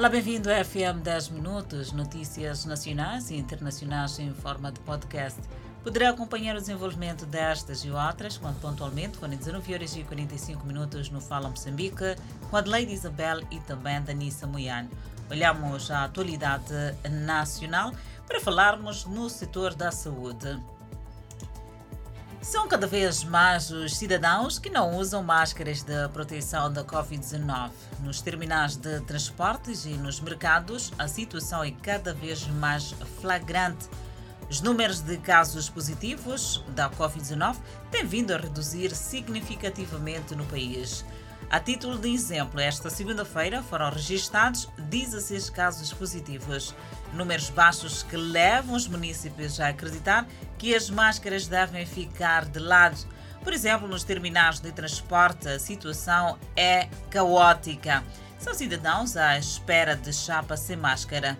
Olá, bem-vindo ao FM 10 Minutos, notícias nacionais e internacionais em forma de podcast. Poderá acompanhar o desenvolvimento destas e outras quando pontualmente forem 19 horas e 45 minutos no Fala Moçambique, com Adelaide Isabel e também Danissa Moiane. Olhamos a atualidade nacional para falarmos no setor da saúde. São cada vez mais os cidadãos que não usam máscaras de proteção da Covid-19. Nos terminais de transportes e nos mercados, a situação é cada vez mais flagrante. Os números de casos positivos da Covid-19 têm vindo a reduzir significativamente no país. A título de exemplo, esta segunda-feira foram registrados 16 casos positivos, números baixos que levam os municípios a acreditar que as máscaras devem ficar de lado. Por exemplo, nos terminais de transporte, a situação é caótica. São cidadãos à espera de chapa sem máscara.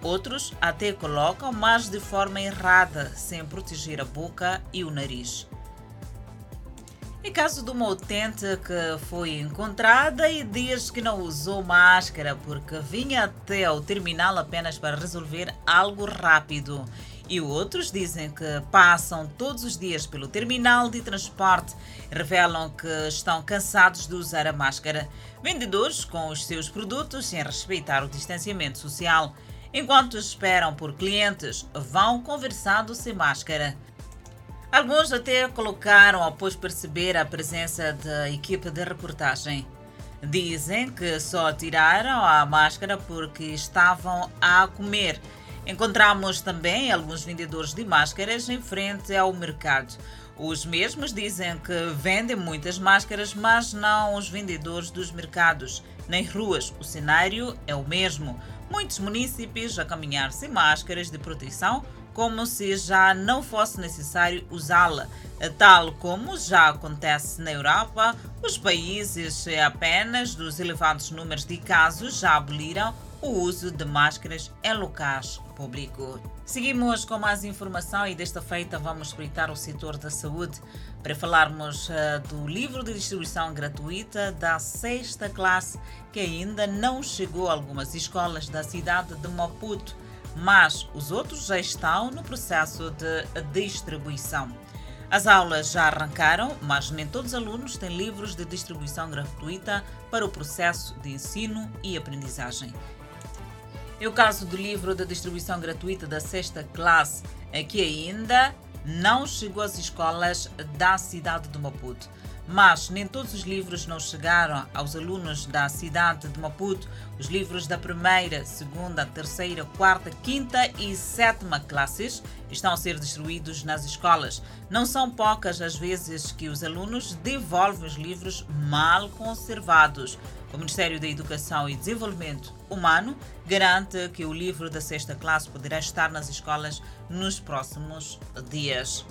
Outros até colocam, mas de forma errada, sem proteger a boca e o nariz. Em caso de uma utente que foi encontrada e diz que não usou máscara porque vinha até o terminal apenas para resolver algo rápido. E outros dizem que passam todos os dias pelo terminal de transporte e revelam que estão cansados de usar a máscara. Vendedores com os seus produtos sem respeitar o distanciamento social. Enquanto esperam por clientes, vão conversando sem máscara. Alguns até colocaram após perceber a presença da equipe de reportagem. Dizem que só tiraram a máscara porque estavam a comer. Encontramos também alguns vendedores de máscaras em frente ao mercado. Os mesmos dizem que vendem muitas máscaras, mas não os vendedores dos mercados. Nas ruas, o cenário é o mesmo. Muitos municípios a caminhar sem máscaras de proteção como se já não fosse necessário usá-la. Tal como já acontece na Europa, os países apenas dos elevados números de casos já aboliram o uso de máscaras em locais públicos. Seguimos com mais informação e desta feita vamos espreitar o setor da saúde para falarmos uh, do livro de distribuição gratuita da sexta classe que ainda não chegou a algumas escolas da cidade de Maputo mas os outros já estão no processo de distribuição. As aulas já arrancaram, mas nem todos os alunos têm livros de distribuição gratuita para o processo de ensino e aprendizagem. É o caso do livro de distribuição gratuita da sexta classe, que ainda não chegou às escolas da cidade de Maputo mas nem todos os livros não chegaram aos alunos da cidade de Maputo. Os livros da primeira, segunda, terceira, quarta, quinta e sétima classes estão a ser distribuídos nas escolas. Não são poucas as vezes que os alunos devolvem os livros mal conservados. O Ministério da Educação e Desenvolvimento Humano garante que o livro da sexta classe poderá estar nas escolas nos próximos dias.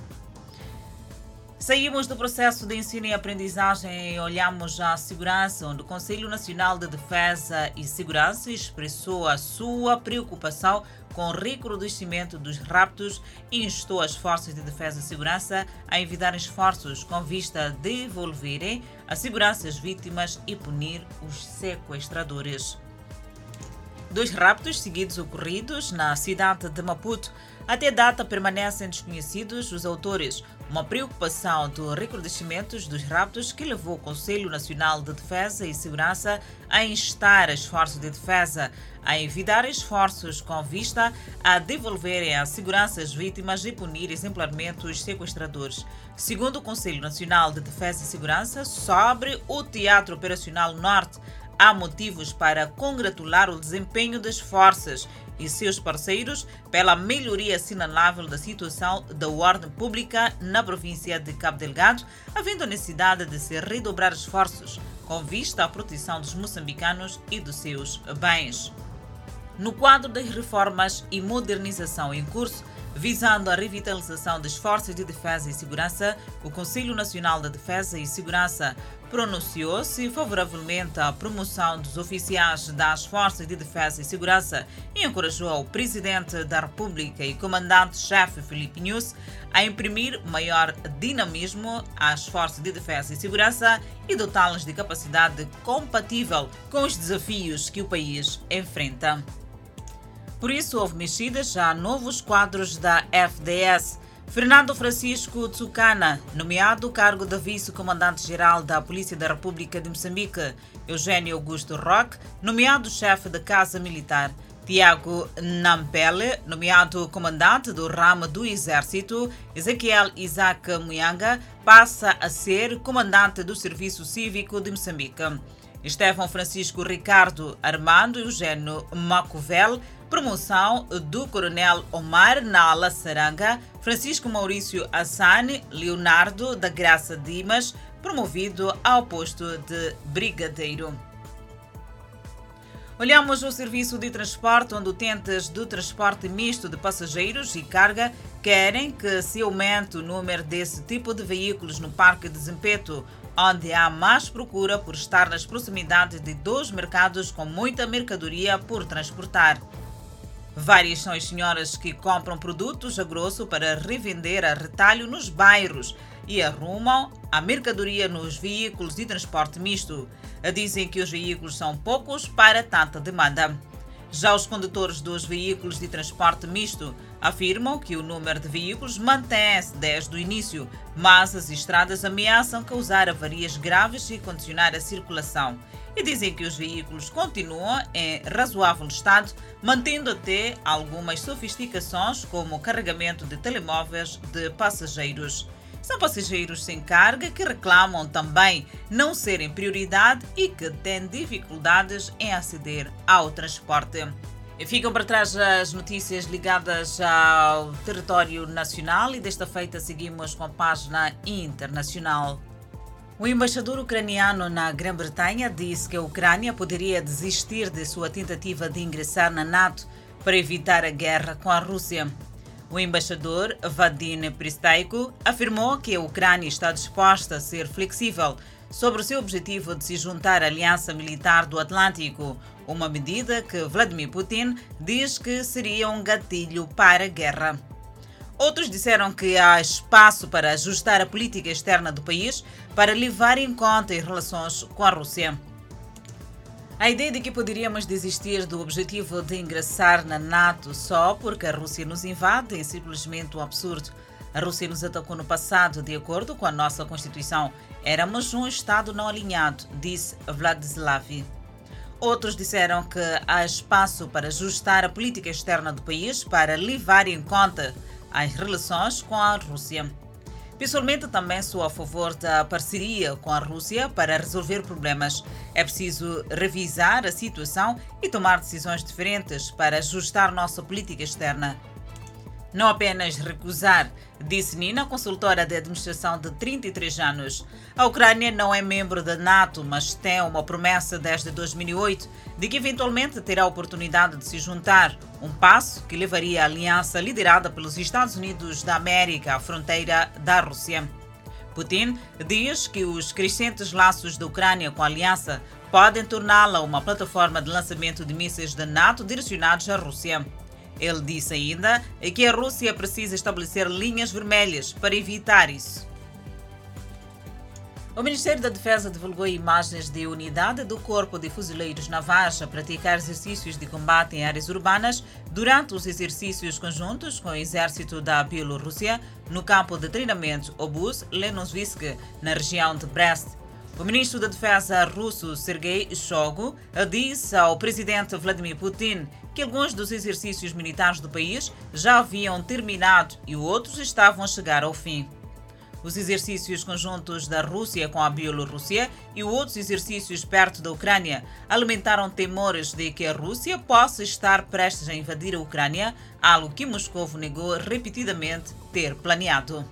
Saímos do processo de ensino e aprendizagem e olhamos à segurança, onde o Conselho Nacional de Defesa e Segurança expressou a sua preocupação com o recrudescimento dos raptos e instou as forças de defesa e segurança a envidar esforços com vista a devolverem a segurança às vítimas e punir os sequestradores. Dois raptos seguidos ocorridos na cidade de Maputo. Até data permanecem desconhecidos os autores uma preocupação do recrudescimento dos raptos que levou o Conselho Nacional de Defesa e Segurança a instar as forças de defesa a evitar esforços com vista a devolverem a segurança às vítimas e punir exemplarmente os sequestradores. Segundo o Conselho Nacional de Defesa e Segurança, sobre o Teatro Operacional Norte, há motivos para congratular o desempenho das forças e seus parceiros pela melhoria assinalável da situação da ordem pública na província de Cabo Delgado, havendo a necessidade de se redobrar esforços com vista à proteção dos moçambicanos e dos seus bens. No quadro das reformas e modernização em curso, visando a revitalização das forças de defesa e segurança, o Conselho Nacional da Defesa e Segurança pronunciou-se favoravelmente à promoção dos oficiais das Forças de Defesa e Segurança e encorajou o Presidente da República e Comandante-Chefe Felipe Nunes a imprimir maior dinamismo às Forças de Defesa e Segurança e dotá-las de capacidade compatível com os desafios que o país enfrenta. Por isso, houve mexidas a novos quadros da FDS. Fernando Francisco Tsukana, nomeado cargo de vice-comandante-geral da Polícia da República de Moçambique. Eugênio Augusto Roque, nomeado chefe da Casa Militar. Tiago Nampele, nomeado comandante do ramo do Exército. Ezequiel Isaac Muyanga passa a ser comandante do Serviço Cívico de Moçambique. Estevão Francisco Ricardo Armando Eugênio Macovel, promoção do Coronel Omar Nala Saranga, Francisco Maurício Assane Leonardo da Graça Dimas, promovido ao posto de brigadeiro. Olhamos o serviço de transporte, onde utentes do transporte misto de passageiros e carga querem que se aumente o número desse tipo de veículos no Parque de Zimpeto, onde há mais procura por estar nas proximidades de dois mercados com muita mercadoria por transportar. Várias são as senhoras que compram produtos a grosso para revender a retalho nos bairros e arrumam a mercadoria nos veículos de transporte misto. Dizem que os veículos são poucos para tanta demanda. Já os condutores dos veículos de transporte misto afirmam que o número de veículos mantém-se desde o início, mas as estradas ameaçam causar avarias graves e condicionar a circulação e dizem que os veículos continuam em razoável estado, mantendo até algumas sofisticações, como o carregamento de telemóveis de passageiros. São passageiros sem carga que reclamam também não serem prioridade e que têm dificuldades em aceder ao transporte. Ficam para trás as notícias ligadas ao território nacional e desta feita seguimos com a página internacional. O embaixador ucraniano na Grã-Bretanha disse que a Ucrânia poderia desistir de sua tentativa de ingressar na NATO para evitar a guerra com a Rússia. O embaixador Vadim Pristaiko afirmou que a Ucrânia está disposta a ser flexível sobre o seu objetivo de se juntar à Aliança Militar do Atlântico, uma medida que Vladimir Putin diz que seria um gatilho para a guerra. Outros disseram que há espaço para ajustar a política externa do país para levar em conta as relações com a Rússia. A ideia de que poderíamos desistir do objetivo de ingressar na NATO só porque a Rússia nos invade é simplesmente um absurdo. A Rússia nos atacou no passado, de acordo com a nossa Constituição. Éramos um Estado não alinhado, disse Vladislav. Outros disseram que há espaço para ajustar a política externa do país para levar em conta as relações com a Rússia. Pessoalmente, também sou a favor da parceria com a Rússia para resolver problemas. É preciso revisar a situação e tomar decisões diferentes para ajustar nossa política externa. Não apenas recusar, disse Nina, consultora de administração de 33 anos. A Ucrânia não é membro da NATO, mas tem uma promessa desde 2008 de que eventualmente terá a oportunidade de se juntar, um passo que levaria a aliança liderada pelos Estados Unidos da América à fronteira da Rússia. Putin diz que os crescentes laços da Ucrânia com a aliança podem torná-la uma plataforma de lançamento de mísseis da NATO direcionados à Rússia. Ele disse ainda que a Rússia precisa estabelecer linhas vermelhas para evitar isso. O Ministério da Defesa divulgou imagens de unidade do Corpo de Fuzileiros Navais a praticar exercícios de combate em áreas urbanas durante os exercícios conjuntos com o Exército da Bielorrússia no campo de treinamento Obus Lenosvisk, na região de Brest. O ministro da Defesa russo Sergei Shoigu disse ao presidente Vladimir Putin que alguns dos exercícios militares do país já haviam terminado e outros estavam a chegar ao fim. Os exercícios conjuntos da Rússia com a Bielorrússia e outros exercícios perto da Ucrânia alimentaram temores de que a Rússia possa estar prestes a invadir a Ucrânia, algo que Moscou negou repetidamente ter planeado.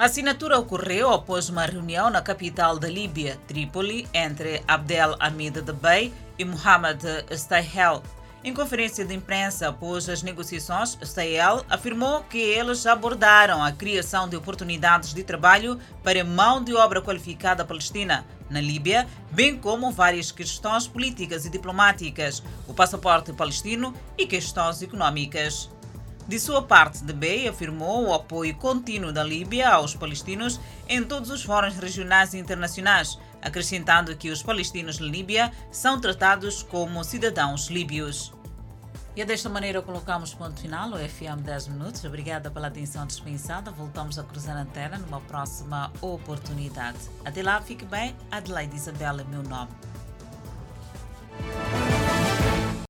A assinatura ocorreu após uma reunião na capital da Líbia, Trípoli, entre Abdel Hamid Debey e Mohamed Stahel. Em conferência de imprensa após as negociações, Stael afirmou que eles abordaram a criação de oportunidades de trabalho para mão de obra qualificada palestina na Líbia, bem como várias questões políticas e diplomáticas, o passaporte palestino e questões econômicas. De sua parte, Debey afirmou o apoio contínuo da Líbia aos palestinos em todos os fóruns regionais e internacionais, acrescentando que os palestinos na Líbia são tratados como cidadãos líbios. E é desta maneira colocamos ponto final ao FM 10 Minutos. Obrigada pela atenção dispensada. Voltamos a cruzar a antena numa próxima oportunidade. Até lá, fique bem. Adelaide Isabela é meu nome.